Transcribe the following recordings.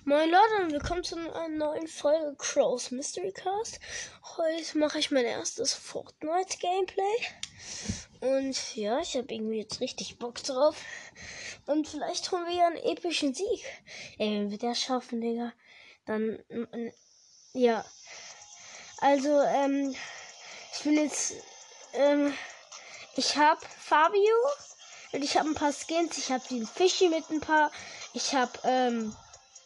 Moin Leute und willkommen zu einer neuen Folge Crows Mystery Cast. Heute mache ich mein erstes Fortnite Gameplay. Und ja, ich habe irgendwie jetzt richtig Bock drauf. Und vielleicht holen wir ja einen epischen Sieg. Ey, wenn wir das schaffen, Digga, dann ja. Also, ähm, ich bin jetzt, ähm, ich habe Fabio und ich habe ein paar Skins. Ich habe den Fischi mit ein paar. Ich habe ähm,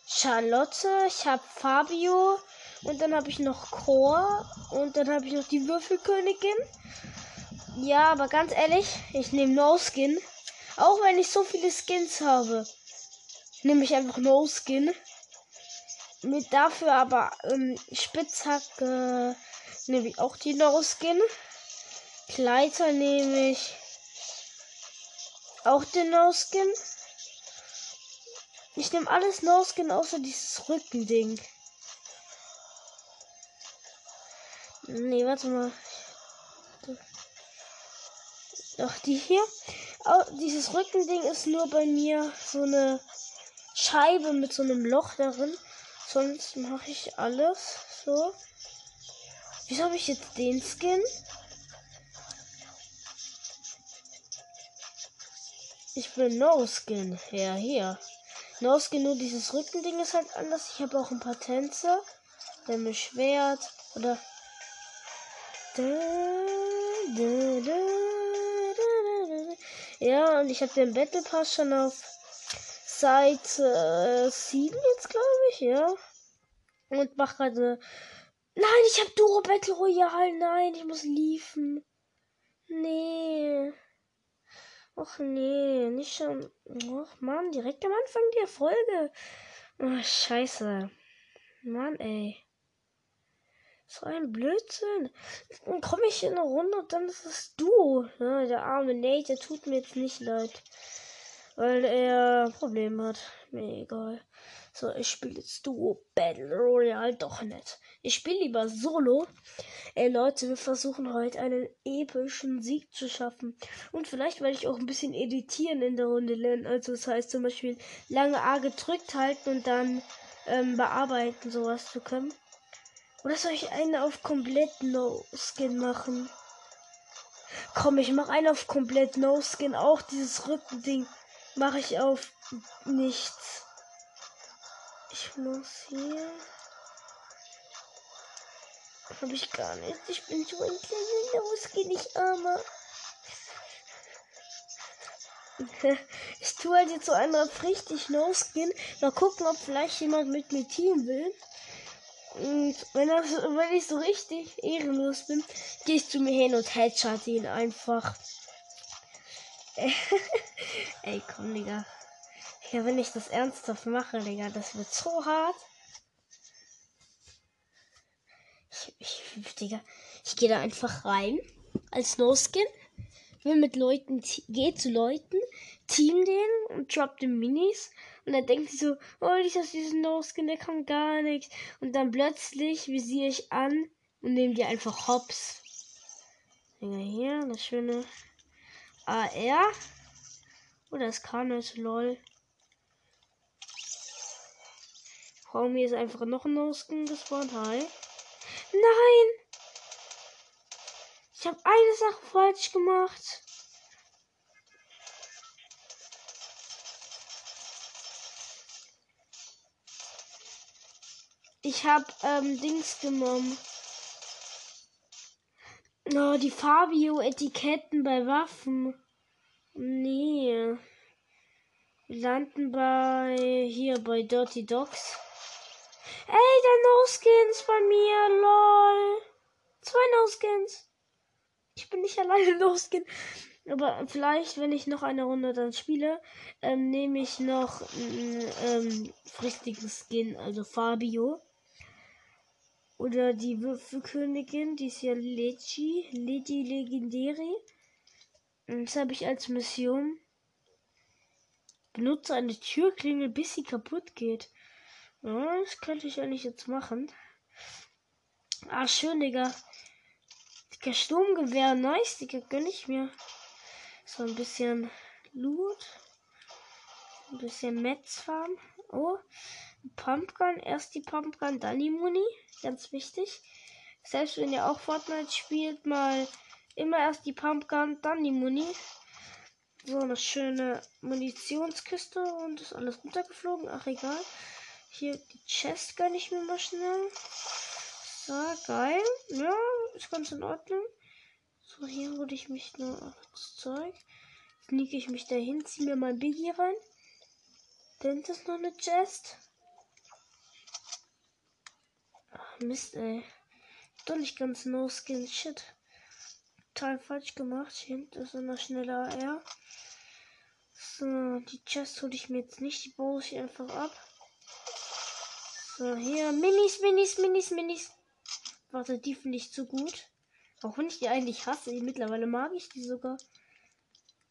Charlotte. Ich habe Fabio. Und dann habe ich noch Chor. Und dann habe ich noch die Würfelkönigin. Ja, aber ganz ehrlich, ich nehme No Skin. Auch wenn ich so viele Skins habe, nehme ich einfach No Skin. Mit dafür aber ähm, Spitzhacke nehme ich auch die No Skin. Kleider nehme ich auch den No-Skin. Ich nehme alles No-Skin außer dieses Rückending. Nee, warte mal. Doch, die hier. Oh, dieses Rückending ist nur bei mir so eine Scheibe mit so einem Loch darin. Sonst mache ich alles so. Wieso habe ich jetzt den Skin? Ich bin No Skin. Ja, hier. No Skin, nur dieses Rückending ist halt anders. Ich habe auch ein paar Tänze. Dann Schwert. Oder. Ja, und ich habe den Battle Pass schon auf Seite äh, 7 jetzt, glaube ich, ja. Und mach gerade. Nein, ich habe Duro Battle Royale. Nein, ich muss liefen. Nee. Och nee, nicht schon. Och Mann, direkt am Anfang der Folge. Oh, scheiße. Mann, ey. So ein Blödsinn. Dann komme ich in eine Runde und dann ist es du. Ja, der arme Nate, der tut mir jetzt nicht leid. Weil er Probleme hat. Mir egal. So, ich spiele jetzt Duo Battle Royale doch nicht. Ich spiele lieber Solo. Ey Leute, wir versuchen heute einen epischen Sieg zu schaffen. Und vielleicht werde ich auch ein bisschen editieren in der Runde lernen. Also das heißt zum Beispiel lange A gedrückt halten und dann ähm, bearbeiten, sowas zu können. Oder soll ich einen auf komplett No-Skin machen? Komm, ich mache einen auf komplett No-Skin. Auch dieses Rückending mache ich auf nichts. Ich muss hier. Hab ich gar nicht. Ich bin so ein kleiner Losgeh, ich armer. Ich tue halt jetzt so einen auf richtig No-Skin. Mal gucken, ob vielleicht jemand mit mir teamen will. Und wenn, das, wenn ich so richtig ehrenlos bin, gehe ich zu mir hin und headshot ihn einfach. Ey, komm, Digga. Ja, wenn ich das ernsthaft mache, Digga, das wird so hart. Ich, ich, Digga, ich gehe da einfach rein als No-Skin. Will mit Leuten, geh zu Leuten, team den und drop den Minis. Und dann denkt sie so, oh, ich ist diesen No-Skin, der kann gar nichts. Und dann plötzlich visiere ich an und nehme die einfach hops. Digga, hier, das schöne AR. Oder oh, das Carnage, lol. Vor mir ist einfach noch ein No-Skin gespawnt. Hi. Nein! Ich habe eine Sache falsch gemacht. Ich habe ähm, Dings genommen. Oh, die Fabio-Etiketten bei Waffen. Nee. Landen bei hier bei Dirty Dogs. Ey, der No-Skins bei mir, lol. Zwei No-Skins. Ich bin nicht alleine No-Skin. Aber vielleicht, wenn ich noch eine Runde dann spiele, ähm, nehme ich noch einen ähm, fristigen Skin, also Fabio. Oder die Würfelkönigin, die ist ja Legi, Legi Legendary. Das habe ich als Mission. Benutze eine Türklingel, bis sie kaputt geht. Das könnte ich eigentlich jetzt machen. Ah, schön, Digga. Digga, Sturmgewehr, nice, Digga, gönn ich mir. So ein bisschen Loot. Ein bisschen Metz fahren. Oh, Pumpgun, erst die Pumpgun, dann die Muni. Ganz wichtig. Selbst wenn ihr auch Fortnite spielt, mal immer erst die Pumpgun, dann die Muni. So eine schöne Munitionskiste und ist alles runtergeflogen. Ach egal. Hier die Chest gönne ich mir mal schnell. So, geil. Ja, ist ganz in Ordnung. So, hier hole ich mich noch das Zeug. Sneake ich mich dahin, ziehe mir mein Biggie rein. Dann ist noch eine Chest. Ach, Mist, ey. Doch nicht ganz no skin. Shit. Total falsch gemacht. Hier hinten ist immer schneller AR. So, die Chest hole ich mir jetzt nicht. Die baue ich einfach ab. So, hier. Minis, Minis, Minis, Minis. Warte, die finde ich zu gut. Auch wenn ich die eigentlich hasse, mittlerweile mag ich die sogar.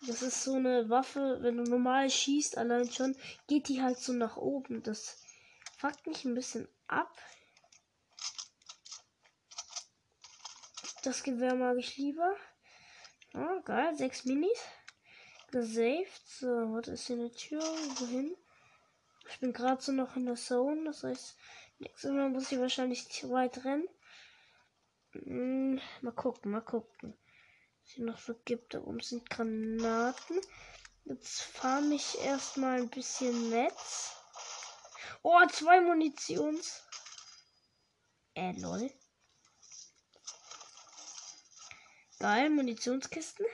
Das ist so eine Waffe, wenn du normal schießt, allein schon, geht die halt so nach oben. Das fuckt mich ein bisschen ab. Das Gewehr mag ich lieber. Ah, geil, sechs Minis. Gesaved. So, was ist hier eine Tür? Wohin? Ich bin gerade so noch in der Zone. Das heißt, nächstes Mal muss ich wahrscheinlich zu weit rennen. Hm, mal gucken, mal gucken. Was hier noch so gibt. Da oben sind Granaten. Jetzt farm ich erstmal ein bisschen Netz. Oh, zwei Munitions. Äh, lol. Geil, Munitionskisten.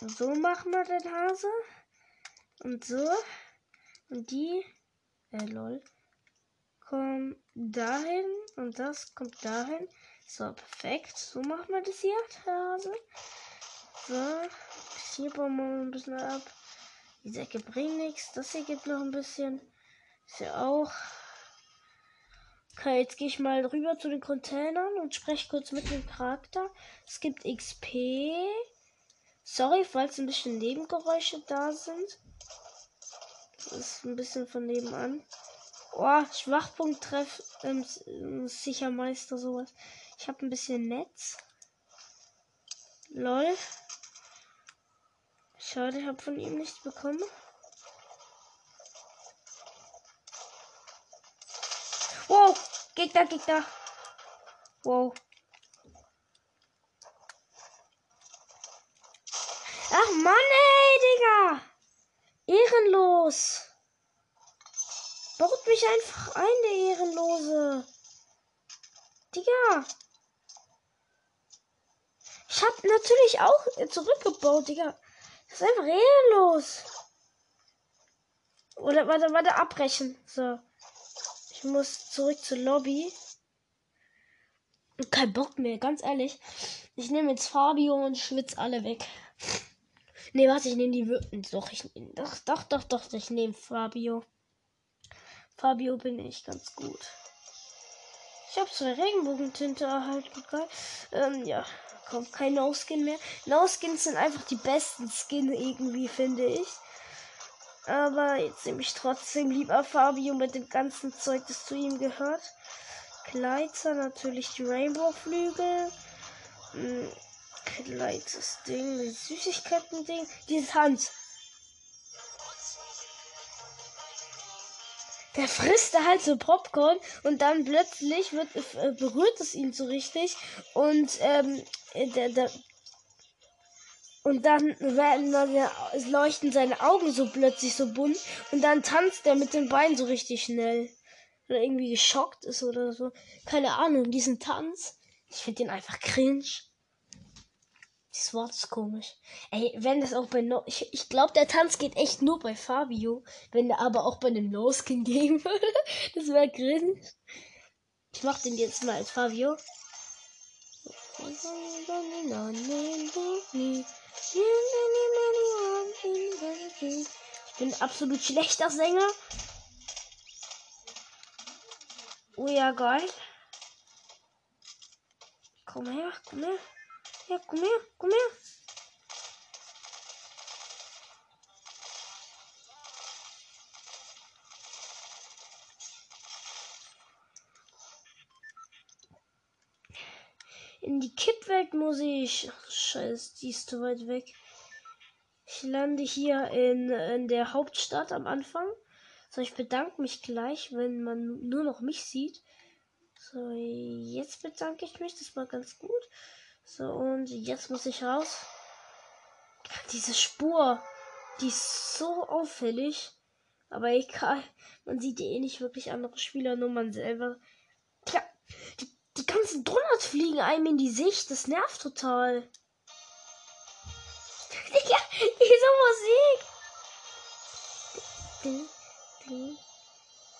So machen wir den Hase. Und so. Und die. Äh, lol. Kommt dahin. Und das kommt dahin. So, perfekt. So machen wir das hier, der Hase. So. Hier bauen wir ein bisschen ab. Die Säcke bringen nichts. Das hier gibt noch ein bisschen. Ist ja auch. Okay, jetzt gehe ich mal rüber zu den Containern und spreche kurz mit dem Charakter. Es gibt XP. Sorry, falls ein bisschen Nebengeräusche da sind. Ist ein bisschen von nebenan. Oh, Schwachpunkt treff ähm, Sichermeister sowas. Ich habe ein bisschen Netz. Lol. Schade, ich habe von ihm nichts bekommen. Wow, Gegner, Gegner. Wow. Ach Mann, ey, Digga. Ehrenlos. Baut mich einfach ein, der Ehrenlose. Digga. Ich hab natürlich auch zurückgebaut, Digga. Das ist einfach ehrenlos. Oder warte, warte, abbrechen. So. Ich muss zurück zur Lobby. Kein Bock mehr, ganz ehrlich. Ich nehme jetzt Fabio und schwitz alle weg. Nee, warte, ich nehme die Würden. Doch, ich doch, doch, doch, doch, ich nehme Fabio. Fabio bin ich ganz gut. Ich habe zwei Regenbogentinte erhalten, geil. Ähm, ja, kommt kein No-Skin mehr. No-Skins sind einfach die besten Skin irgendwie, finde ich. Aber jetzt nehme ich trotzdem lieber Fabio mit dem ganzen Zeug, das zu ihm gehört. Kleider, natürlich die Rainbow-Flügel. Hm, Kleines Ding, Süßigkeiten-Ding. Dieses Hans. Der frisst halt so Popcorn und dann plötzlich wird, äh, berührt es ihn so richtig und ähm, der, der, und dann werden dann leuchten seine Augen so plötzlich so bunt und dann tanzt er mit den Beinen so richtig schnell. Oder irgendwie geschockt ist oder so. Keine Ahnung, diesen Tanz. Ich finde den einfach cringe. Das Wort ist komisch. Ey, wenn das auch bei No. Ich, ich glaube, der Tanz geht echt nur bei Fabio. Wenn der aber auch bei einem No-Skin gehen würde. Das wäre cringe. Ich mach den jetzt mal als Fabio. Ich bin absolut schlechter Sänger. Oh ja, geil. Komm her, komm her. Ja, komm her, komm her. In die Kippwelt muss ich. Scheiße, die ist zu weit weg. Ich lande hier in, in der Hauptstadt am Anfang. So, ich bedanke mich gleich, wenn man nur noch mich sieht. So, jetzt bedanke ich mich. Das war ganz gut. So, und jetzt muss ich raus. Diese Spur, die ist so auffällig. Aber egal, man sieht eh nicht wirklich andere Spieler, nur man selber. Tja, die, die ganzen Donuts fliegen einem in die Sicht. Das nervt total. Digga, diese Musik.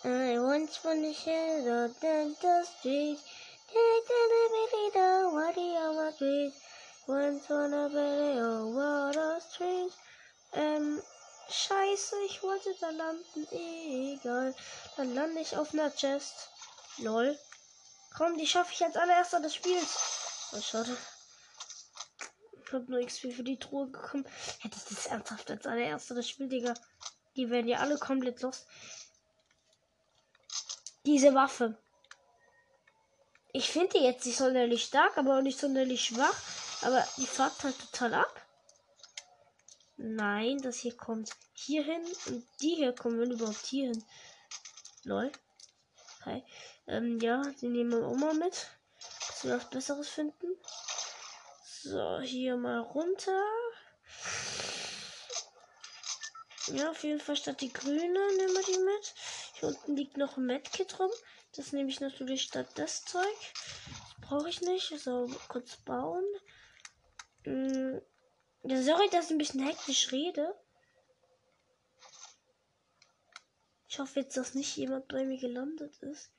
I once wanna share the dental street. What on wanna be what a street. Ähm, scheiße, ich wollte da landen. Egal. Dann lande ich auf einer Chest. Lol. Komm, die schaffe ich als allererster des Spiels. Oh, schade. Ich hab nur XP für die Truhe bekommen. Hätte ich das ernsthaft als allererster das Spiel, Digga. Die werden ja alle komplett los. Diese Waffe. Ich finde die jetzt nicht sonderlich stark, aber auch nicht sonderlich schwach. Aber die fährt halt total ab. Nein, das hier kommt hier hin und die hier kommen, wenn überhaupt hier hin. Lol. Okay. Ähm, ja, die nehmen wir auch mal mit. Dass wir was Besseres finden. So, hier mal runter. Ja, auf jeden Fall statt die grüne nehmen wir die mit. Hier unten liegt noch ein Medkit rum. Das nehme ich natürlich statt das Zeug. Das brauche ich nicht. So, kurz bauen. Mm, ja, sorry, dass ich ein bisschen hektisch rede. Ich hoffe jetzt, dass nicht jemand bei mir gelandet ist.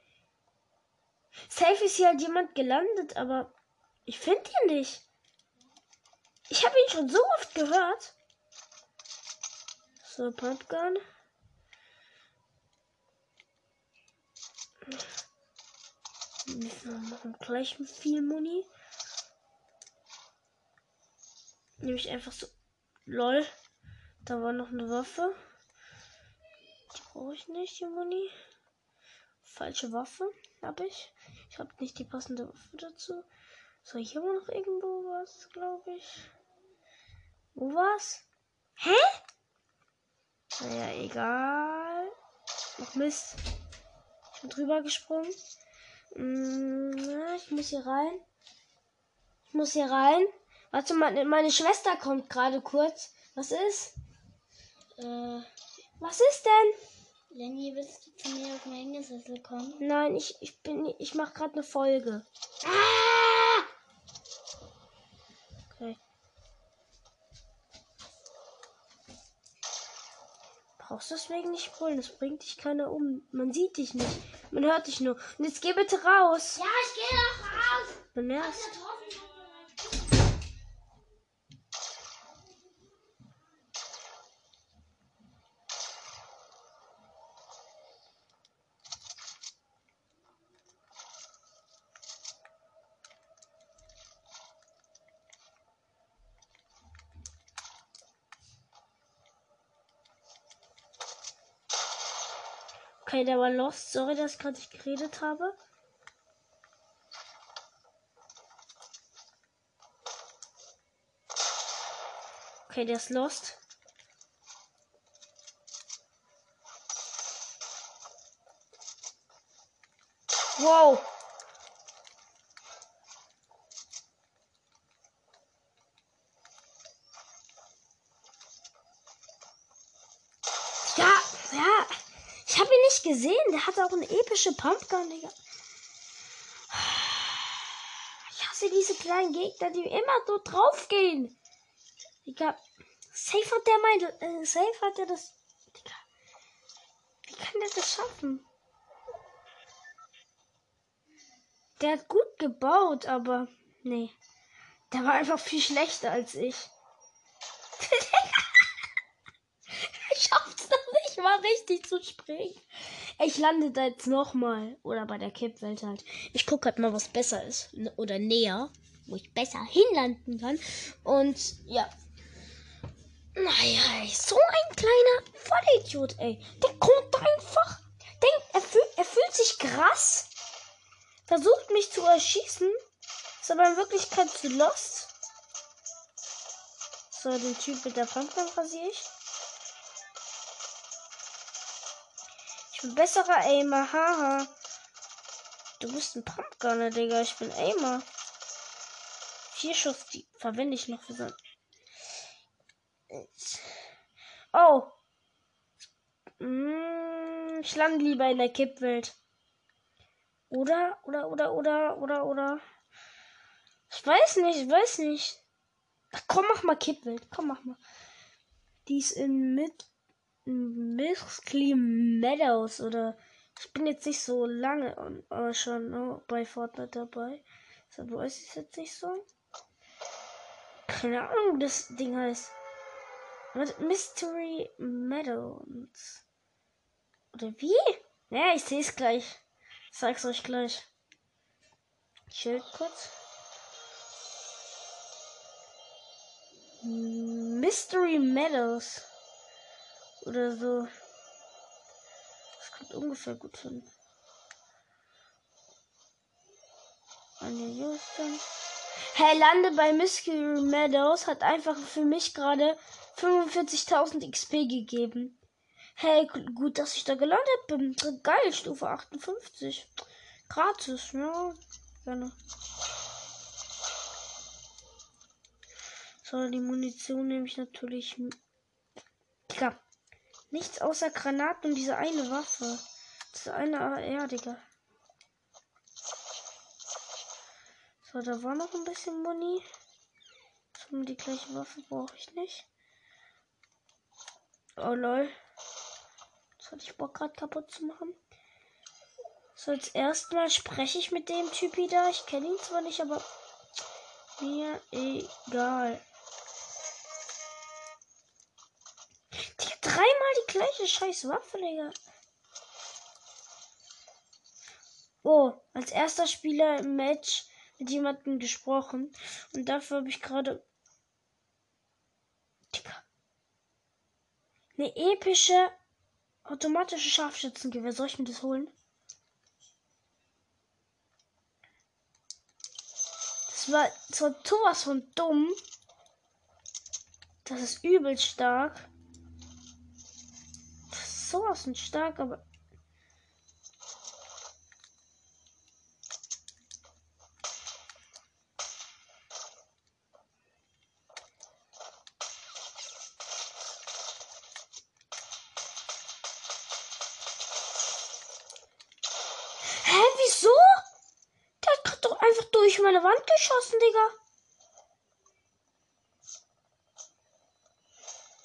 Safe ist hier halt jemand gelandet, aber ich finde ihn nicht. Ich habe ihn schon so oft gehört. So, Pumpgun. Wir machen gleich viel Muni. Nehme ich einfach so. Lol. Da war noch eine Waffe. Die brauche ich nicht, die Muni. Falsche Waffe habe ich. Ich habe nicht die passende Waffe dazu. So, hier war noch irgendwo was, glaube ich. Wo war's? Hä? Naja, egal. Ach Mist. Drüber gesprungen. Hm, ich muss hier rein. Ich muss hier rein. Warte, meine, meine Schwester kommt gerade kurz. Was ist? Äh, was ist denn? Lenny, willst du zu mir auf meinen Sessel kommen? Nein, ich, ich bin. Ich mache gerade eine Folge. Ah! Brauchst deswegen nicht brüllen, das bringt dich keiner um. Man sieht dich nicht. Man hört dich nur. Und jetzt geh bitte raus. Ja, ich gehe doch raus. Du nervst. Der war lost. Sorry, dass ich gerade nicht geredet habe. Okay, der ist lost. Wow. Ja. Gesehen. Der hat auch eine epische Pumpgun, Digga. Ich hasse diese kleinen Gegner, die immer so draufgehen. Digga. Safe hat der mein. Äh, safe hat er das. Digga. Wie kann der das schaffen? Der hat gut gebaut, aber. Nee. Der war einfach viel schlechter als ich. ich schaff's noch nicht mal richtig zu springen. Ich lande da jetzt nochmal. Oder bei der Kippwelt halt. Ich gucke halt mal, was besser ist. N- Oder näher. Wo ich besser hinlanden kann. Und ja. Naja, so ein kleiner Vollidiot, ey. Der kommt einfach. Denkt, er, fühl, er fühlt sich krass. Versucht mich zu erschießen. Ist aber in Wirklichkeit zu lost. So, den Typ mit der Pumpgun rasiere ich. Bin besserer Aimer, haha. Du bist ein Pumpgunner, Digga. Ich bin Aimer. Vier Schuss, die verwende ich noch für so. Oh. Mm, ich lande lieber in der Kippwelt. Oder, oder, oder, oder, oder, oder. Ich weiß nicht, ich weiß nicht. Ach, komm, mach mal Kippwelt. Komm, mach mal. Die ist in Mid Miscly Meadows oder ich bin jetzt nicht so lange aber schon oh, bei Fortnite dabei. So, weiß ich jetzt nicht so. Keine Ahnung, das Ding heißt. Mystery Meadows. Oder wie? Ja, ich sehe es gleich. Ich sag's euch gleich. Schild kurz. Mystery Meadows. Oder so. Das kommt ungefähr gut hin. Eine Houston. Hey, lande bei Mystery Meadows hat einfach für mich gerade 45.000 XP gegeben. Hey, gut, dass ich da gelandet bin. Geil, Stufe 58. Gratis, ja. Gerne. So, die Munition nehme ich natürlich. Digga. Nichts außer Granaten und diese eine Waffe. Das eine AR, Digga. So, da war noch ein bisschen Muni. So, die gleiche Waffe brauche ich nicht. Oh lol. Das hatte ich Bock gerade kaputt zu machen. So, jetzt erstmal spreche ich mit dem Typi da. Ich kenne ihn zwar nicht, aber mir egal. Gleiche scheiß Waffe, Digga. Oh, als erster Spieler im Match mit jemandem gesprochen. Und dafür habe ich gerade. Digga. Eine epische automatische Scharfschützengewehr. Soll ich mir das holen? Das war zwar sowas von dumm. Das ist übel stark sowas von stark, aber. Hä, wieso? Der hat doch einfach durch meine Wand geschossen, Digga.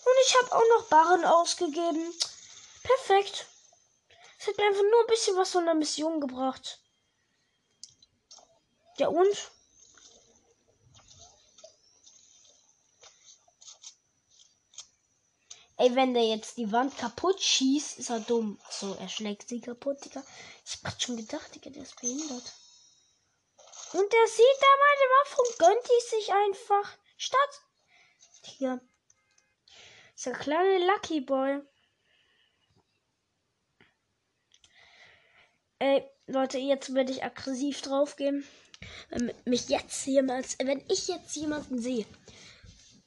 Und ich habe auch noch Barren ausgegeben. Perfekt. Es hat mir einfach nur ein bisschen was von der Mission gebracht. Ja und? Ey, wenn der jetzt die Wand kaputt schießt, ist er dumm. So, er schlägt sie kaputt, Digga. Ich hab grad schon gedacht, Digga, der ist behindert. Und der sieht da meine Waffe und gönnt die sich einfach. Statt. Digga. Ist der kleine Lucky Boy. Ey, Leute, jetzt werde ich aggressiv draufgehen. Wenn mich jetzt jemals, wenn ich jetzt jemanden sehe,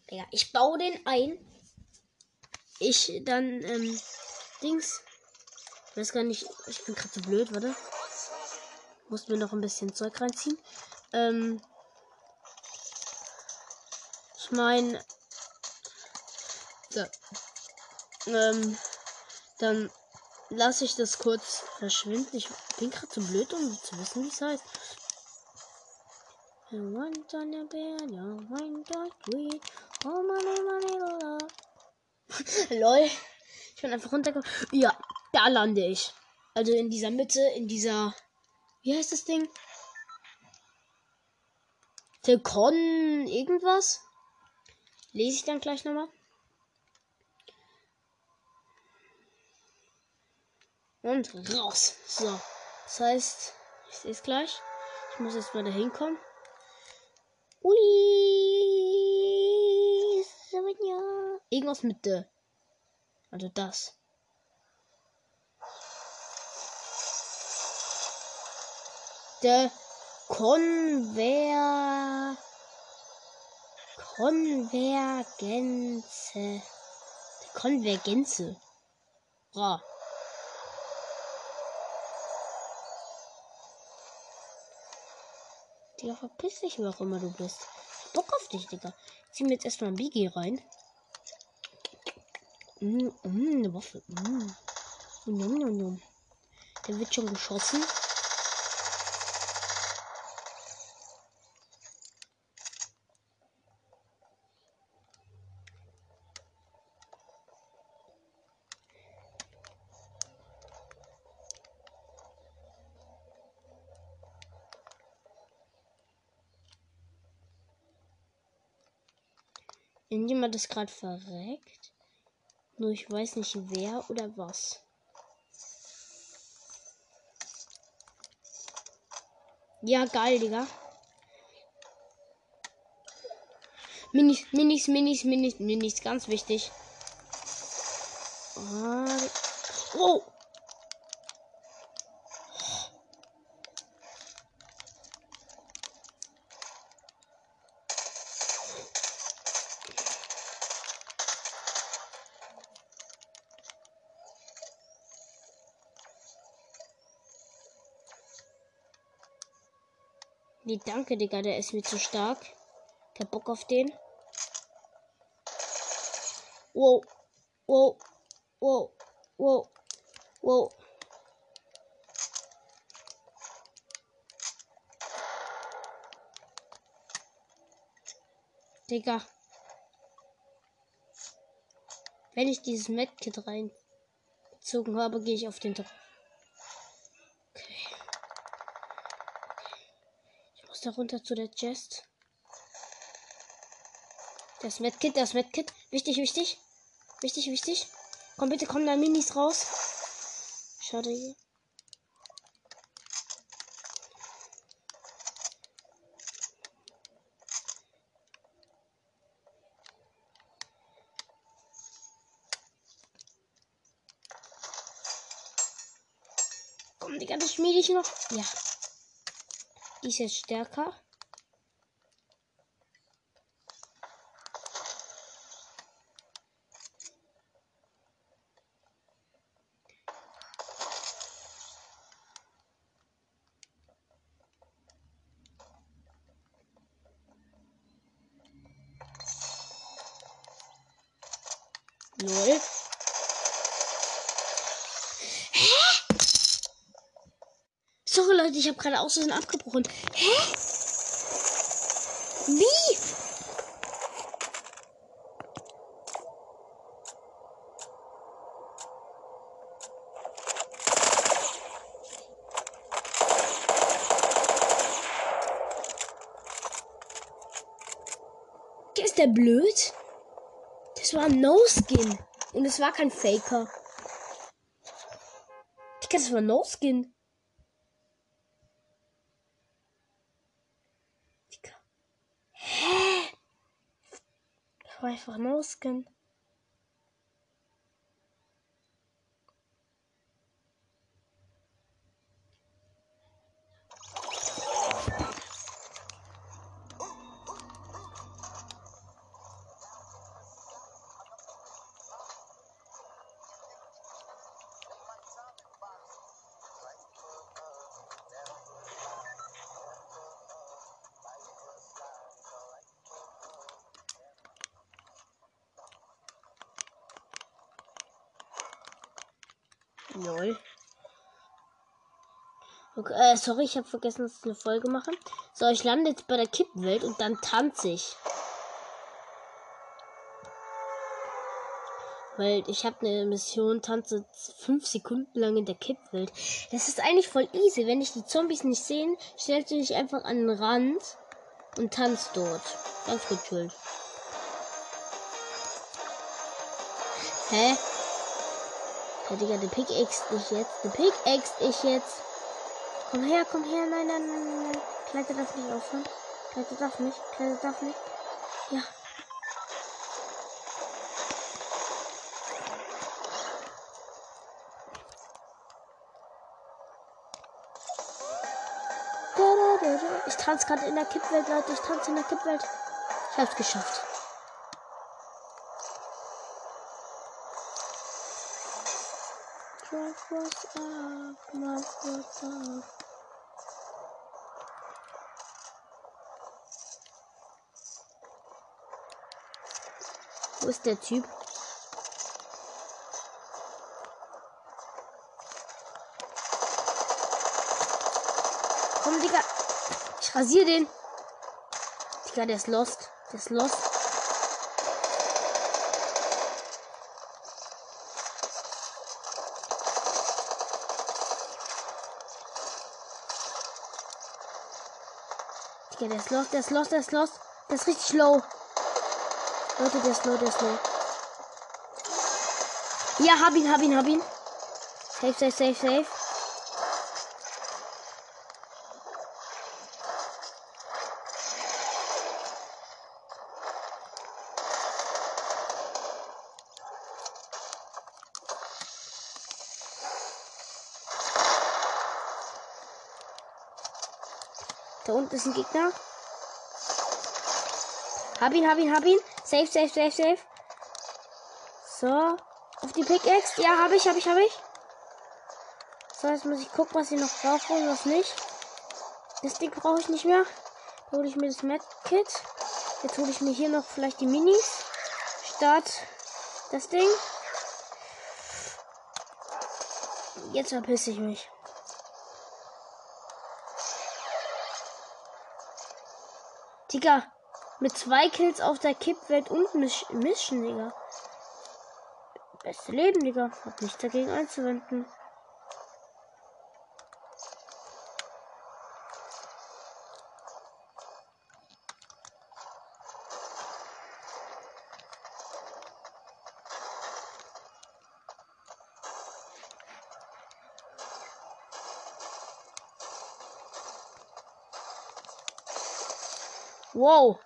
ja, ich baue den ein. Ich dann, ähm, Dings. Ich weiß gar nicht, ich bin gerade so blöd, warte. Muss mir noch ein bisschen Zeug reinziehen. Ähm, ich meine, so. Ähm, dann lasse ich das kurz verschwinden. Ich bin gerade zu blöd, um zu wissen, wie es heißt. Lol. Ich bin einfach runtergekommen. Ja, da lande ich. Also in dieser Mitte, in dieser. Wie heißt das Ding? Telcon irgendwas? Lese ich dann gleich nochmal. Und raus. So. Das heißt, ich sehe es gleich. Ich muss jetzt mal da hinkommen. Ui. Irgendwas mit der. Also das. Der Konver. Konvergenze. Konvergenze. Bra. Digga, verpiss dich, wer auch immer du bist. Bock auf dich, Digga. Zieh mir jetzt erstmal ein Bigi rein. Mm, mm, eine Waffe. Mm. Num, num, num. Der wird schon geschossen. Irgendjemand ist gerade verreckt. Nur ich weiß nicht wer oder was. Ja, geil, Digga. Minis, Minis, Minis, Minis, Minis, ganz wichtig. Oh. Nee, danke, Digga, der ist mir zu stark. Kein Bock auf den. Wow. Wow. Wow. Wow. Wow. Digga. Wenn ich dieses Medkit reingezogen habe, gehe ich auf den drauf. Da runter zu der Chest. Das Medkit, das Medkit. Wichtig, wichtig. Wichtig, wichtig. Komm bitte, komm da Minis raus. Schade hier. Komm, Digga, das schmiede ich noch. Ja. Die ist jetzt stärker. Null. Sorry Leute, ich habe gerade außerdem abgebrochen. Hä? Wie? Ist der blöd? Das war ein No-Skin. Und es war kein Faker. Das war No-Skin. Einfach No-Skin. Lol. Okay, äh, sorry, ich habe vergessen, dass ich eine Folge mache. So, ich lande jetzt bei der Kippwelt und dann tanze ich. Weil ich habe eine Mission, tanze fünf Sekunden lang in der Kippwelt. Das ist eigentlich voll easy. Wenn ich die Zombies nicht sehen, stellst du dich einfach an den Rand und tanzt dort. Ganz gut chillt. Hä? Ja, Digga, der Pickaxe ich jetzt. Der Pickaxe ich jetzt. Komm her, komm her, nein, nein, nein, nein. nein. Kletter darf nicht aufhören. Kletter darf nicht, Kletter darf nicht. Ja. Ich tanze gerade in der Kippwelt, Leute. Ich tanze in der Kippwelt. Ich hab's geschafft. Mach was ab, mach was ab. Wo ist der Typ? Komm, Digga. Ich rasier den. Digga, der ist lost. Der ist lost. Digga, der ist lost, der ist lost, der ist lost. Der ist richtig low. Leute, der ist low, der ist low. Ja, hab ihn, hab ihn, hab ihn. Safe, safe, safe, safe. Da unten ist ein Gegner. Hab ihn, hab ihn, hab ihn. Safe, safe, safe, safe. So. Auf die Pickaxe. Ja, hab ich, hab ich, hab ich. So, jetzt muss ich gucken, was ich noch brauche und was nicht. Das Ding brauche ich nicht mehr. Da hole ich mir das Medkit. Jetzt hole ich mir hier noch vielleicht die Minis. Start das Ding. Jetzt verpisse ich mich. Digga, mit zwei Kills auf der Kippwelt und Misch Mischen, Digga. Beste Leben, Digga. Hab nichts dagegen einzuwenden. Wow.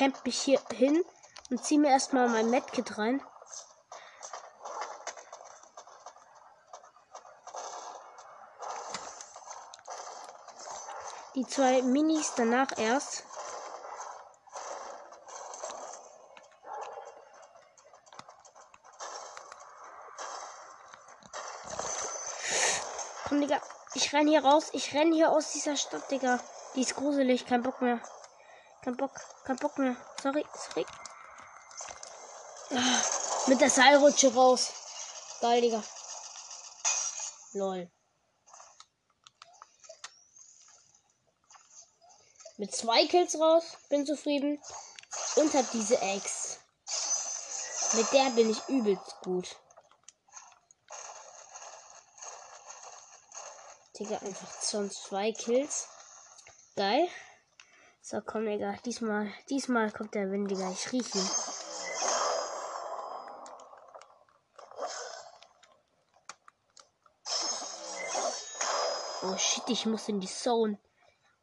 Camp mich hier hin und ziehe mir erstmal mein Medkit rein. Die zwei Minis danach erst. Komm, Digga. Ich renn hier raus. Ich renn hier aus dieser Stadt, Digga. Die ist gruselig. Kein Bock mehr. Kein Bock. Kein Bock mehr. Sorry. Sorry. Ah, mit der Seilrutsche raus. Geil, Digga. Lol. Mit zwei Kills raus. Bin zufrieden. Und hab diese Ex. Mit der bin ich übelst gut. Digga, einfach sonst zwei Kills. Geil. So, komm, Digga. Diesmal, diesmal kommt der Wind, Digga. Ich riech ihn. Oh shit, ich muss in die Zone.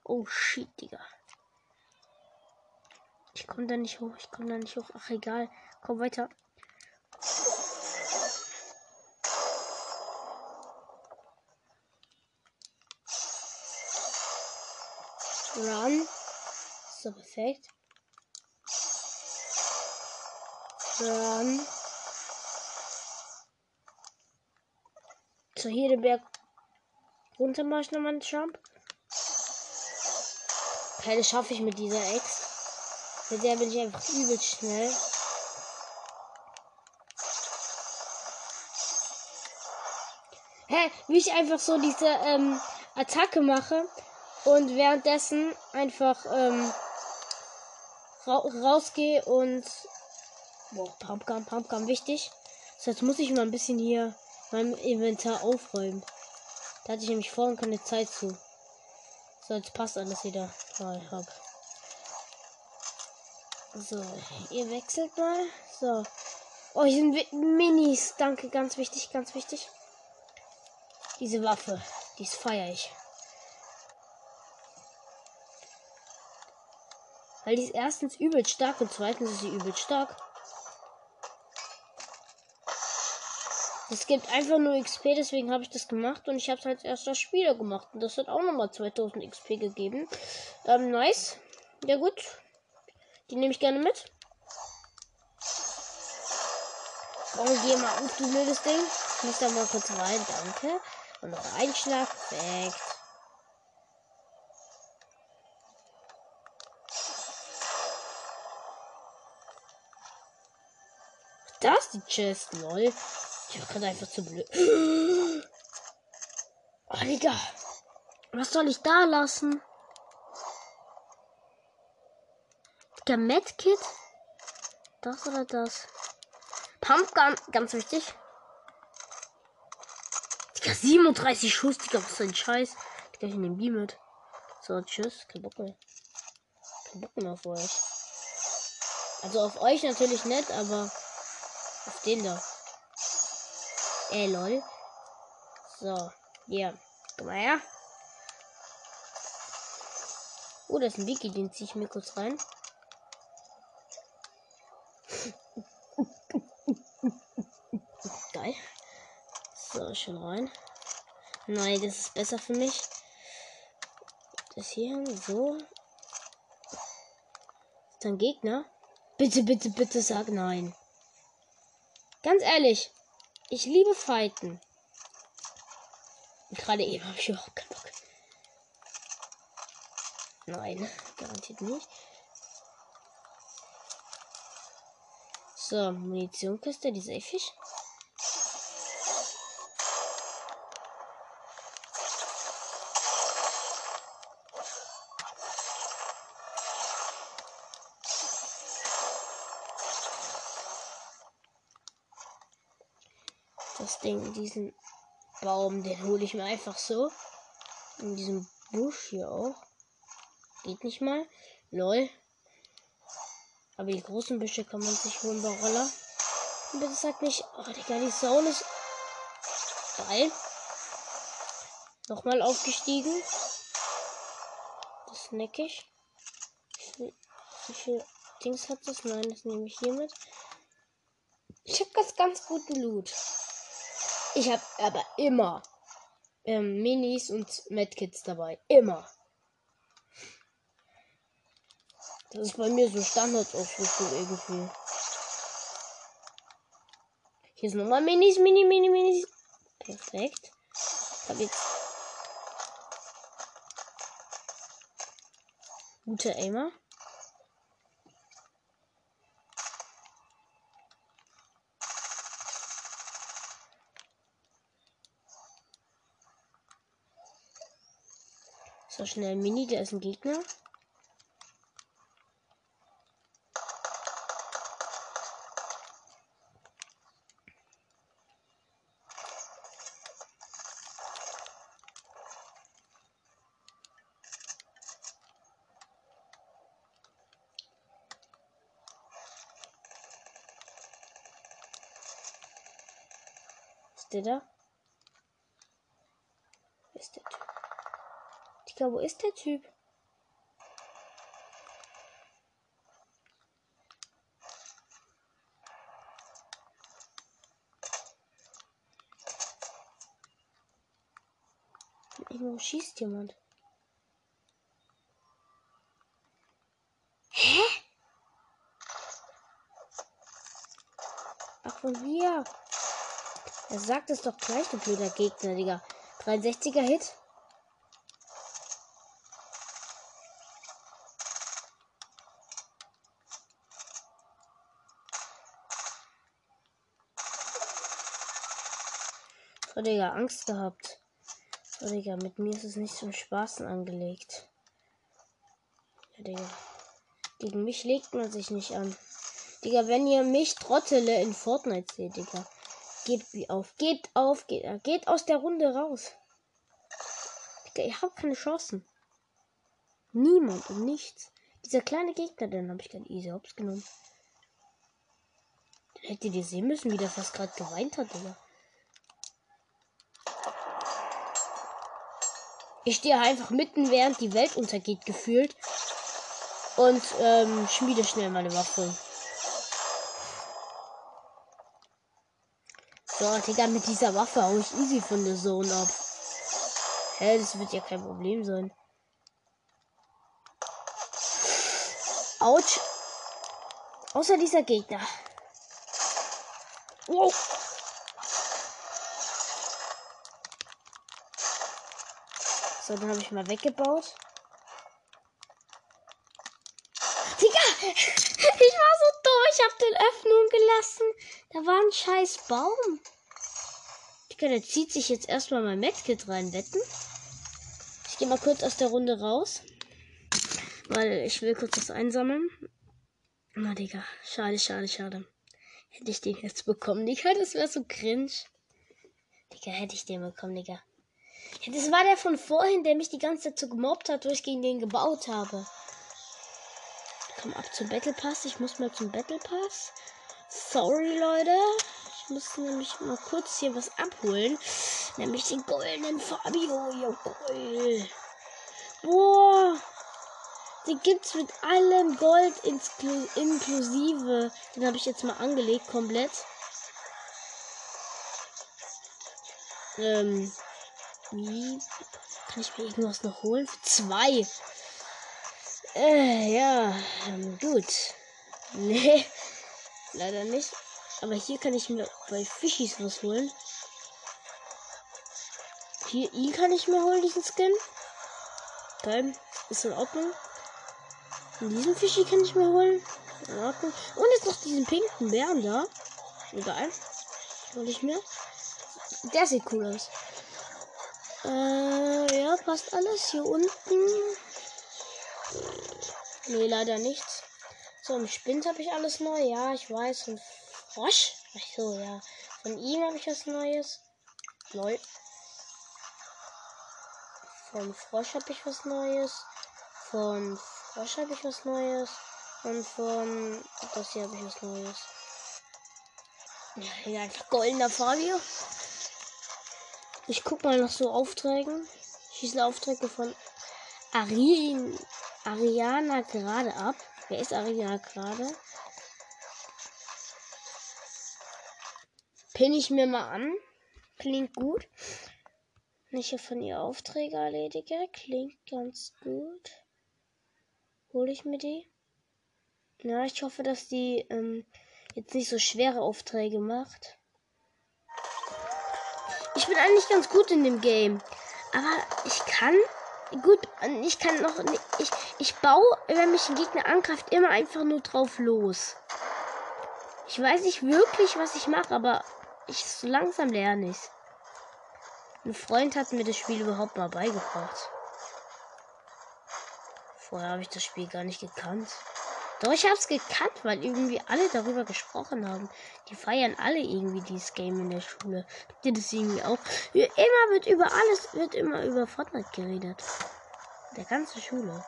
Oh shit, Digga. Ich komme da nicht hoch, ich komme da nicht hoch. Ach egal. Komm weiter. Run. So, perfekt. Run. So, hier den Berg runter mache ich nochmal einen Jump. Das schaffe ich mit dieser Ex. Mit der bin ich einfach übel schnell. Hä, wie ich einfach so diese ähm, Attacke mache und währenddessen einfach ähm, ra rausgehe und boah, Pumpgun, Pumpgun wichtig. So, jetzt muss ich mal ein bisschen hier mein Inventar aufräumen. Da hatte ich nämlich vorhin keine Zeit zu. So, jetzt passt alles wieder. Ich hab. So, ihr wechselt mal. So. Oh, hier sind Minis. Danke, ganz wichtig, ganz wichtig. Diese Waffe, die ist feier ich. Weil die ist erstens übel stark und zweitens ist sie übel stark. Es gibt einfach nur XP, deswegen habe ich das gemacht und ich habe es als erster Spieler gemacht und das hat auch nochmal 2000 XP gegeben. Ähm, nice. Ja gut. Die nehme ich gerne mit. Und geh mal auf, du blödes Ding. Ich muss da mal kurz rein, danke. Und noch ein Schlag. Perfekt. Da ist die Chest, lol. Ich war gerade einfach zu blöd. Oh, Digga. Was soll ich da lassen? Der Medkit? Das oder das? Pumpgun, ganz wichtig. Digga, 37 Schuss, Digga, was für ein Scheiß. Digga, ich nehme die mit. So, tschüss, kein Bock mehr. Kein Bock mehr auf euch. Also auf euch natürlich nicht, aber auf den da. Ey, lol. So, hier. Komm mal her. Oh, das ist ein Wiki, den ziehe ich mir kurz rein. Geil. So, schon rein. Nein, das ist besser für mich. Das hier, so. Dann Gegner. Bitte, bitte, bitte sag nein. Ganz ehrlich, ich liebe Fighten. Gerade eben habe ich überhaupt keinen Bock. Nein, garantiert nicht. So, Munitionkiste, die safe Ding, diesen Baum, den hole ich mir einfach so. In diesem Busch hier auch. Geht nicht mal. Lol. Aber die großen Büsche kann man sich holen bei Roller. Und bitte sagt nicht, oh Digga, die Zone ist geil. Nochmal aufgestiegen. Das snack ich. Wie viel Dings hat das? Nein, das nehme ich hier mit. Ich habe ganz, ganz guten Loot. Ich habe aber immer ähm, Minis und Medkits dabei. Immer. Das ist bei mir so Standardausrüstung irgendwie. Hier sind nochmal Minis, Mini, Mini, Minis. Perfekt. Habe jetzt gute Aimer. So schnell Mini, der ist ein Gegner. Ist der da? Ist der Typ? Digga, wo ist der Typ? Irgendwo schießt jemand. Hä? Ach, von hier. Er sagt es doch gleich, du blöder Gegner, Digga. 63er Hit. So, Digga, Angst gehabt. So, Digga, mit mir ist es nicht zum Spaßen angelegt. Ja, Digga. Gegen mich legt man sich nicht an. Digga, wenn ihr mich Trottele in Fortnite seht, Digga. Gebt wie auf. Gebt auf. Geht, geht aus der Runde raus. Digga, ihr habt keine Chancen. Niemand und nichts. Dieser kleine Gegner, den habe ich gerade easy hops genommen. Hättet ihr sehen müssen, wie der fast gerade geweint hat, Digga. Ich stehe einfach mitten, während die Welt untergeht, gefühlt. Und ähm, schmiede schnell meine Waffe. So, Digga, mit dieser Waffe hau ich easy von der Zone ab. Hä, das wird ja kein Problem sein. Autsch. Außer dieser Gegner. Wow. So, dann habe ich mal weggebaut. Digga! Ich war so dumm. Ich habe den Öffnung gelassen. Da war ein scheiß Baum. Digga, der zieht sich jetzt erstmal mein Medkit rein, wetten? Ich gehe mal kurz aus der Runde raus. Weil ich will kurz was einsammeln. Na, Digga. Schade, schade, schade. Hätte ich den jetzt bekommen, Digga. Das wäre so cringe. Digga, hätte ich den bekommen, Digga. Ja, das war der von vorhin, der mich die ganze Zeit so gemobbt hat, wo ich gegen den gebaut habe. Komm ab zum Battle Pass. Ich muss mal zum Battle Pass. Sorry, Leute. Ich muss nämlich mal kurz hier was abholen. Nämlich den goldenen Fabio. Jawohl. Boah. Den gibt's mit allem Gold inklusive. Den habe ich jetzt mal angelegt, komplett. Ähm. Wie kann ich mir irgendwas noch holen? Zwei. Äh, ja, ähm, gut. Nee, leider nicht. Aber hier kann ich mir bei Fischis was holen. Hier, ihn kann ich mir holen, diesen Skin. Geil, ist in Ordnung. Und diesen Fischi kann ich mir holen. In Ordnung. Und jetzt noch diesen pinken Bären da. Egal. Hol ich mir. Der sieht cool aus. Äh, ja, passt alles. Hier unten. Nee, leider nichts. So, im Spind habe ich alles neu. Ja, ich weiß. Von Frosch. Ach so, ja. Von ihm habe ich was Neues. Neu. Von Frosch habe ich was Neues. Von Frosch habe ich was Neues. Und von das hier habe ich was Neues. Ja, einfach goldener Fabio. Ich guck mal nach so Aufträgen. Schießen Aufträge von Arin, Ariana gerade ab. Wer ist Ariana gerade? Pin ich mir mal an. Klingt gut. Ich hier von ihr Aufträge erledige, klingt ganz gut. Hole ich mir die? Ja, ich hoffe, dass die ähm, jetzt nicht so schwere Aufträge macht. Ich bin eigentlich ganz gut in dem Game. Aber ich kann. Gut, ich kann noch. Ich, ich baue, wenn mich ein Gegner angreift, immer einfach nur drauf los. Ich weiß nicht wirklich, was ich mache, aber ich so langsam lerne ich. Ein Freund hat mir das Spiel überhaupt mal beigebracht. Vorher habe ich das Spiel gar nicht gekannt. Doch ich hab's gekannt, weil irgendwie alle darüber gesprochen haben. Die feiern alle irgendwie dieses Game in der Schule. Habt ihr das irgendwie auch? Immer wird über alles, wird immer über Fortnite geredet. Der ganze Schule.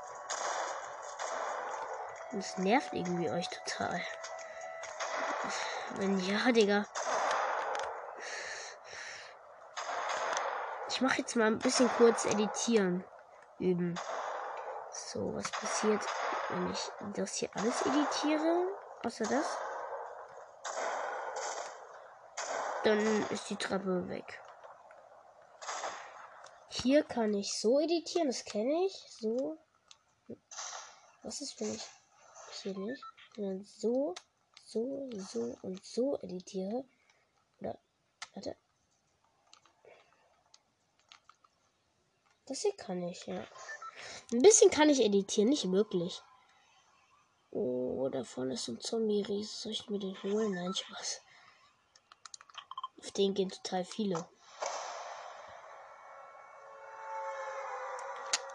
Und es nervt irgendwie euch total. Wenn ja, Digga. Ich mache jetzt mal ein bisschen kurz editieren üben. So, was passiert, wenn ich das hier alles editiere? Außer das. Dann ist die Treppe weg. Hier kann ich so editieren, das kenne ich. So. Was ist, wenn ich hier nicht, sondern so, so, so und so editiere? Oder, warte. Das hier kann ich, ja. Ein bisschen kann ich editieren, nicht wirklich. Oh, da vorne ist ein Zombie-Ries. Soll ich mir den holen? Nein, Spaß. Auf den gehen total viele.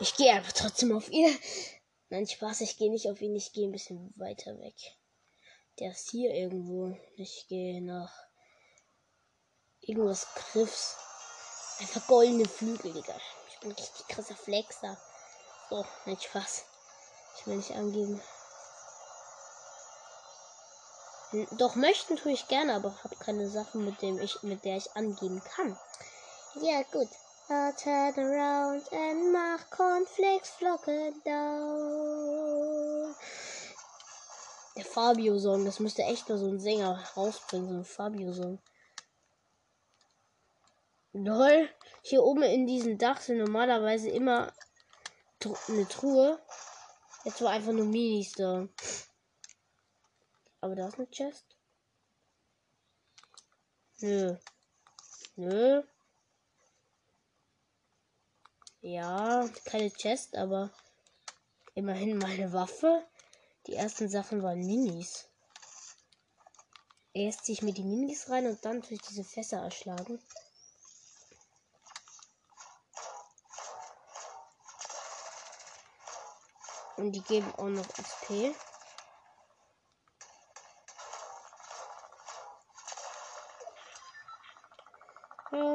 Ich gehe aber trotzdem auf ihn. Nein, Spaß, ich gehe nicht auf ihn. Ich gehe ein bisschen weiter weg. Der ist hier irgendwo. Ich gehe nach irgendwas Griffs. Einfach goldene Flügel, Digga. Ich bin richtig krasser Flexer. So, nein, Spaß. Ich will nicht angeben. Doch möchten tue ich gerne, aber habe keine Sache, mit dem ich, mit der ich angeben kann. Ja, gut. I'll turn around and mach Cornflakes flocken down. Der Fabio-Song, das müsste echt mal so ein Sänger rausbringen, so ein Fabio-Song. Lol, hier oben in diesem Dach sind normalerweise immer eine Truhe. Jetzt war einfach nur Minis da. Aber da ist eine Chest. Nö. Nö. Ja, keine Chest, aber immerhin meine Waffe. Die ersten Sachen waren Minis. Erst ziehe ich mir die Minis rein und dann tue ich diese Fässer erschlagen. Und die geben auch noch XP.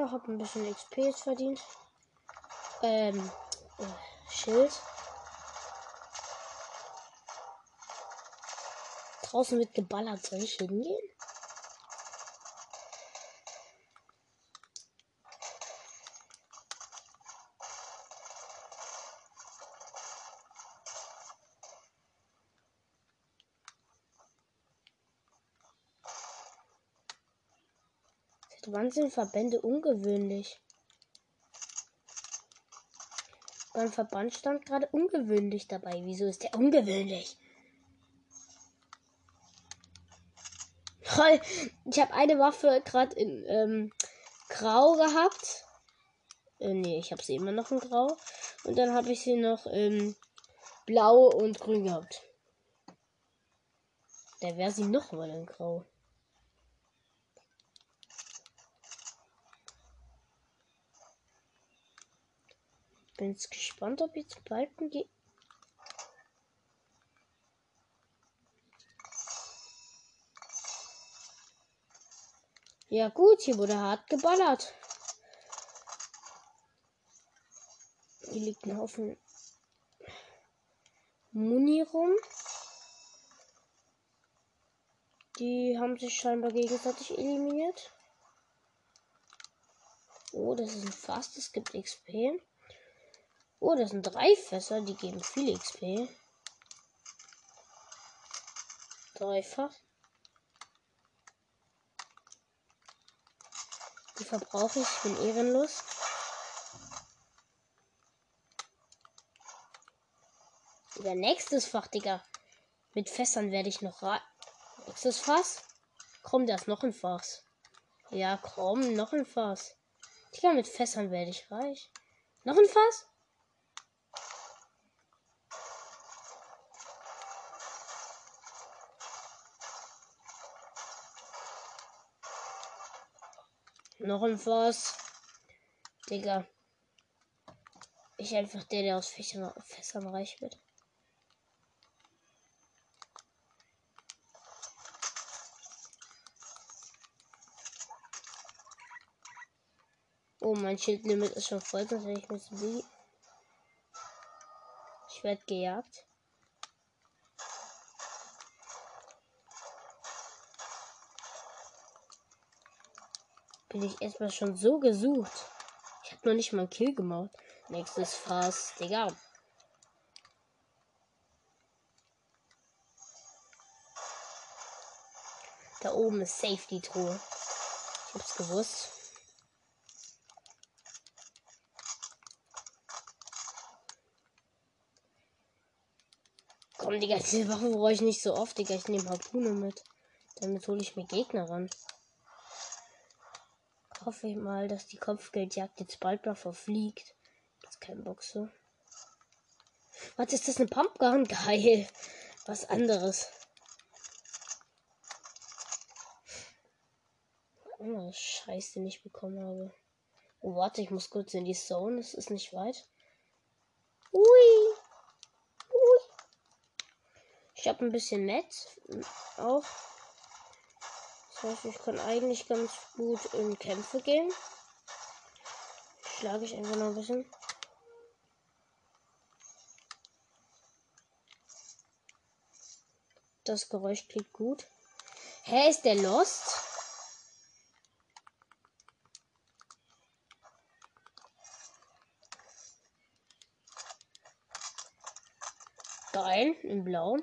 Ja, hab ein bisschen XP jetzt verdient. Ähm, äh, Schild. Draußen wird geballert. Soll ich hingehen? Sind Verbände ungewöhnlich? Beim Verband stand gerade ungewöhnlich dabei. Wieso ist der ungewöhnlich? Toll. Ich habe eine Waffe gerade in ähm, Grau gehabt. Äh, nee, ich habe sie immer noch in Grau. Und dann habe ich sie noch in Blau und Grün gehabt. Da wäre sie noch mal in Grau. Bin jetzt gespannt, ob jetzt Balken geht. Ja gut, hier wurde hart geballert. Hier liegt ein Haufen Muni rum. Die haben sich scheinbar gegenseitig eliminiert. Oh, das ist ein Fast, es gibt XP. Oh, das sind drei Fässer, die geben viel XP. Dreifach. Die verbrauche ich, ich bin ehrenlos. Der nächstes Fach, Digga. Mit Fässern werde ich noch rein. Nächstes Fass. Komm, da ist noch ein Fass. Ja, komm, noch ein Fass. Digga, mit Fässern werde ich reich. Noch ein Fass? Noch ein Fass. Digga. Ich einfach der, der aus Fässern, Fässern reich wird. Oh, mein Schildlimit ist schon voll, das ich muss wie. Ich werde gejagt. Bin ich erstmal schon so gesucht. Ich habe noch nicht mal einen Kill gemacht. Nächstes Fass, Digga. Da oben ist Safety Truhe. Ich hab's gewusst. Komm, Digga, diese Waffe brauche ich nicht so oft, Digga. Ich nehme Harpune mit. Damit hole ich mir Gegner ran hoffe ich mal, dass die Kopfgeldjagd jetzt bald mal verfliegt. Das ist kein Bock so. Was ist das eine Pumpgun? Geil. Was anderes. Oh, Scheiß, den ich bekommen habe. Oh, warte, ich muss kurz in die Zone. Es ist nicht weit. Ui. Ui. Ich habe ein bisschen Netz. Auch. Das heißt, ich kann eigentlich ganz gut in Kämpfe gehen. Schlage ich einfach noch ein bisschen. Das Geräusch klingt gut. Hä, ist der Lost? Geil, in Blau.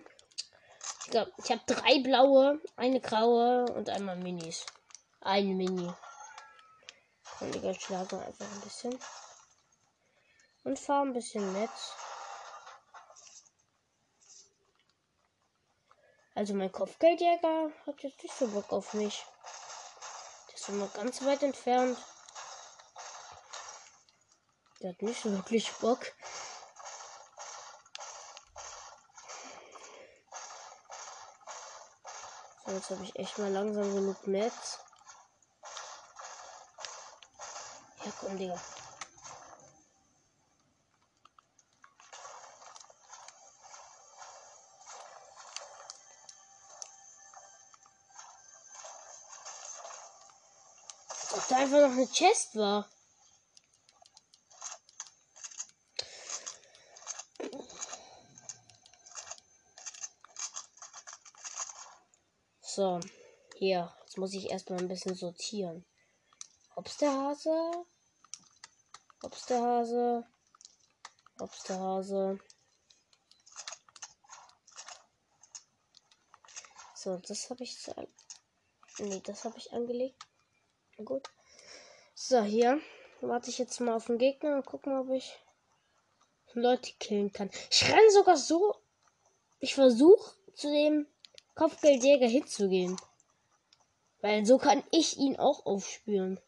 Ich glaube, ich habe drei blaue, eine graue und einmal Minis. Ein Mini. Und ich schlage einfach ein bisschen. Und fahre ein bisschen Netz. Also mein Kopfgeldjäger hat jetzt nicht so Bock auf mich. Der ist wir ganz weit entfernt. Der hat nicht wirklich Bock. So, jetzt habe ich echt mal langsam genug Netz. Ja, komm, Digga. Ob da einfach noch eine Chest war. So, hier. Jetzt muss ich erstmal ein bisschen sortieren. Hops der Hase. Hops der Hase. Hops der Hase. So, das habe ich. Nee, das habe ich angelegt. Gut. So, hier warte ich jetzt mal auf den Gegner und gucken, ob ich Leute killen kann. Ich renne sogar so. Ich versuche zu dem Kopfgeldjäger hinzugehen. Weil so kann ich ihn auch aufspüren.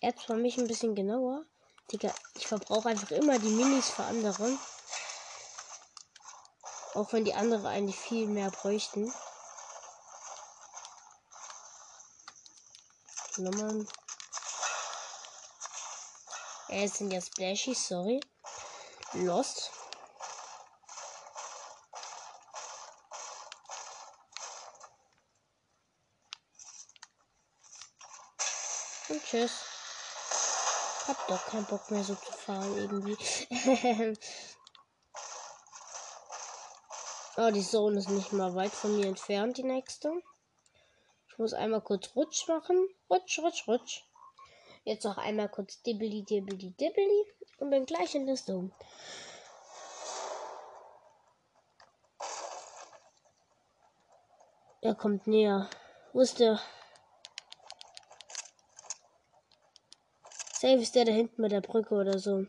Er zwar mich ein bisschen genauer. Digga, ich verbrauche einfach immer die Minis für andere. Auch wenn die andere eigentlich viel mehr bräuchten. Nummern. Er sind ja Splashy, sorry. Lost. Tschüss. Hab doch keinen Bock mehr so zu fahren irgendwie. oh, die Zone ist nicht mal weit von mir entfernt, die nächste. Ich muss einmal kurz Rutsch machen. Rutsch, rutsch, rutsch. Jetzt noch einmal kurz Dibbeli, Dibbeli, Dibbeli. Und bin gleich in der Zone. Er kommt näher. Wo ist der? Safe ist der da hinten mit der Brücke oder so.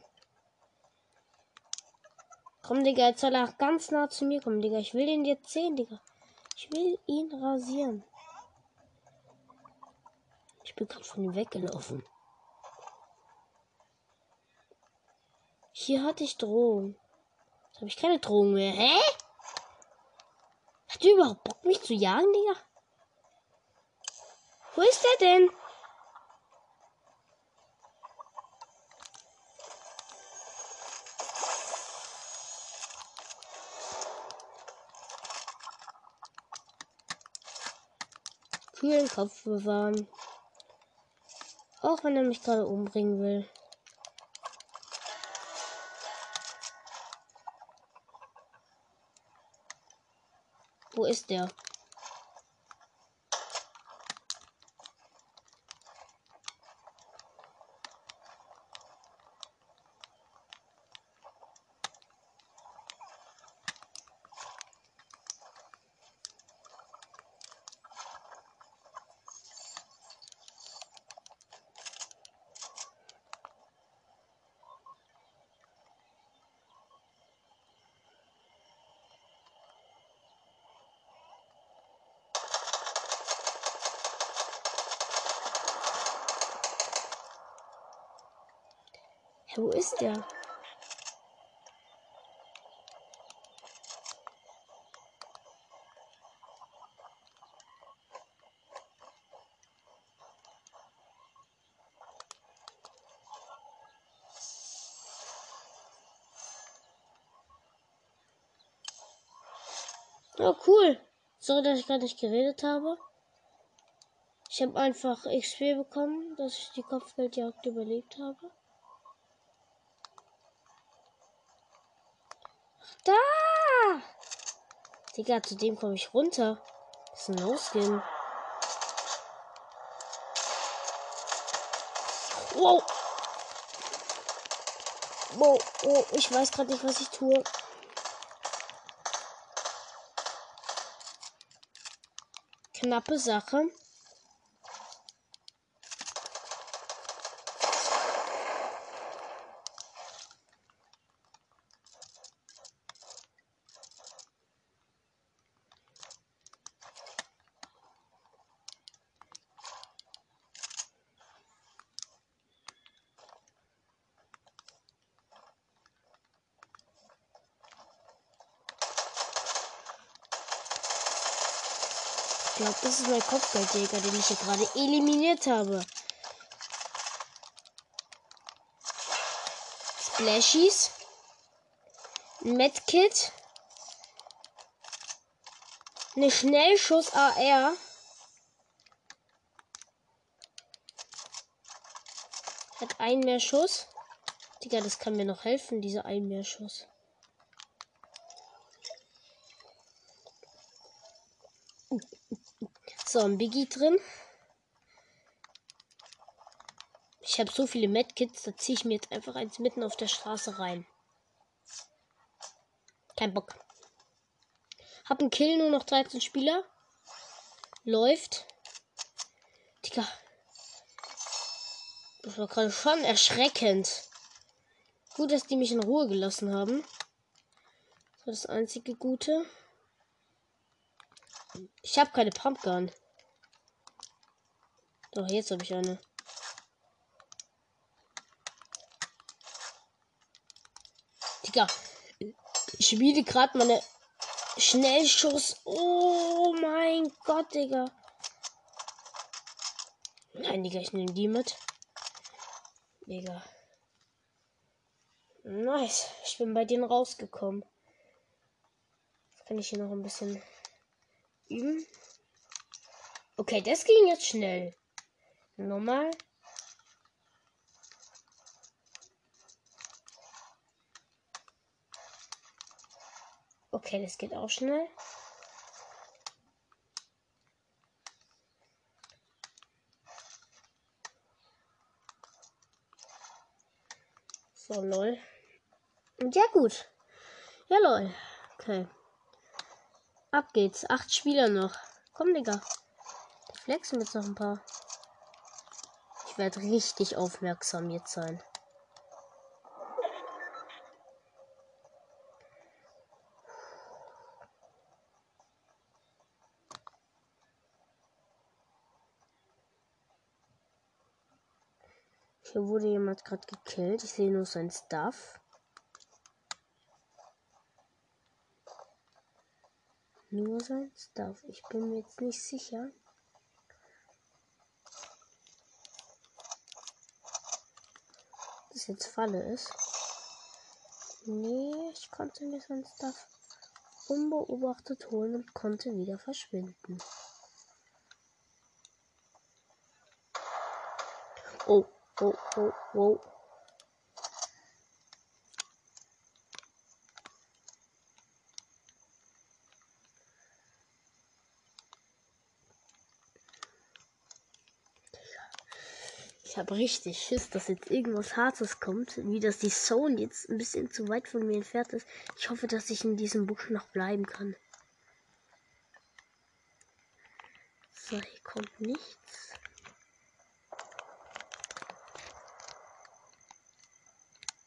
Komm, Digga, jetzt soll er ganz nah zu mir kommen, Digga. Ich will den jetzt sehen, Digga. Ich will ihn rasieren. Ich bin gerade von ihm weggelaufen. Hier hatte ich Drohung. Jetzt habe ich keine Drohung mehr. Hä? Hat du überhaupt Bock, mich zu jagen, Digga? Wo ist der denn? Kopf bewahren. Auch wenn er mich gerade umbringen will. Wo ist der? Hä, wo ist der? Oh, cool. Sorry, dass ich gerade nicht geredet habe. Ich habe einfach XP bekommen, dass ich die Kopfgeldjagd überlebt habe. Da! Digga, zu dem komme ich runter. Was ist denn losgehen? Wow! Wow, oh, ich weiß gerade nicht, was ich tue. Knappe Sache. Ich glaube, das ist mein Kopfgeldjäger, den ich hier gerade eliminiert habe. Splashies. Medkit. Eine Schnellschuss AR. Hat einen mehr Schuss. Digga, das kann mir noch helfen, diese ein mehr Schuss. So, ein Biggie drin. Ich habe so viele Medkits, da ziehe ich mir jetzt einfach eins mitten auf der Straße rein. Kein Bock. Hab einen Kill, nur noch 13 Spieler. Läuft. Digga. Das war gerade schon erschreckend. Gut, dass die mich in Ruhe gelassen haben. Das war das einzige Gute. Ich habe keine Pumpgun. Doch, jetzt habe ich eine. Digga. Ich spiele gerade meine Schnellschuss. Oh mein Gott, Digga. Nein, Digga, ich nehme die mit. Digga. Nice. Ich bin bei denen rausgekommen. Jetzt kann ich hier noch ein bisschen üben. Okay, das ging jetzt schnell. Nochmal. Okay, das geht auch schnell. So, lol. Ja, gut. Ja, lol. Okay. Ab geht's. Acht Spieler noch. Komm, Digga. Flexen jetzt noch ein paar. Ich werde richtig aufmerksam jetzt sein. Hier wurde jemand gerade gekillt. Ich sehe nur sein Stuff. Nur sein Stuff. Ich bin mir jetzt nicht sicher. Das jetzt Falle ist. Nee, ich konnte mir sein Stuff unbeobachtet holen und konnte wieder verschwinden. Oh. Oh, oh, oh. Ich habe richtig Schiss, dass jetzt irgendwas Hartes kommt, wie dass die Zone jetzt ein bisschen zu weit von mir entfernt ist. Ich hoffe, dass ich in diesem Busch noch bleiben kann. So, hier kommt nichts.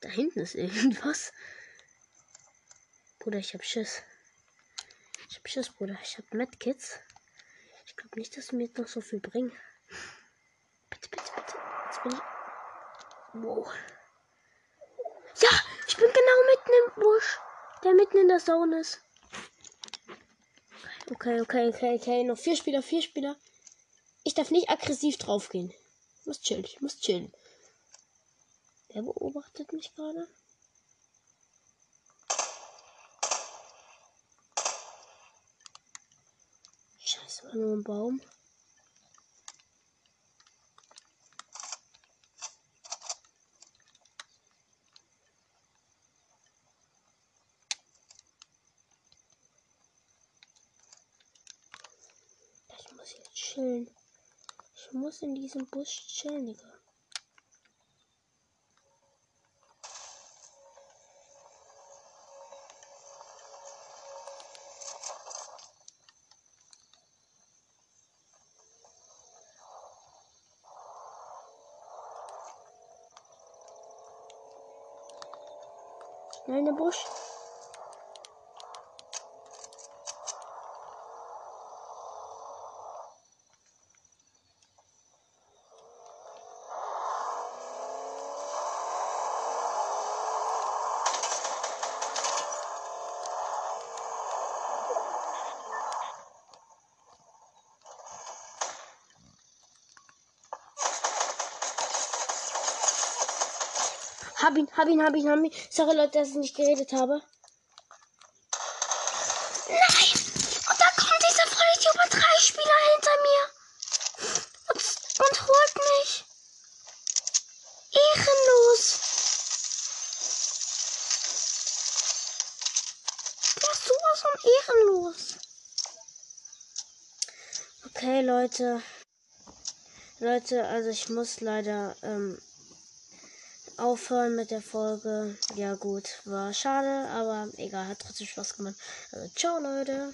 Da hinten ist irgendwas. Bruder, ich hab Schiss. Ich hab Schiss, Bruder. Ich hab Medkits. Ich glaube nicht, dass sie mir jetzt noch so viel bringen. Bitte, bitte, Wow. Ja, ich bin genau mitten im Busch, der mitten in der Zone ist. Okay, okay, okay, okay. Noch vier Spieler, vier Spieler. Ich darf nicht aggressiv draufgehen. Ich muss chillen, ich muss chillen. Wer beobachtet mich gerade? Scheiße, war nur ein Baum. Ich muss jetzt chillen. Ich muss in diesem Busch chillen, Digga. Schnell in den Busch. Hab ihn, hab ihn, hab ihn. Sorry, Leute, dass ich nicht geredet habe. Nein! Und da kommt dieser Vollidiot über drei Spieler hinter mir. Und, und holt mich. Ehrenlos. Der ist sowas von ehrenlos. Okay, Leute. Leute, also ich muss leider ähm, aufhören mit der Folge. Ja gut, war schade, aber egal, hat trotzdem Spaß gemacht. Also ciao Leute.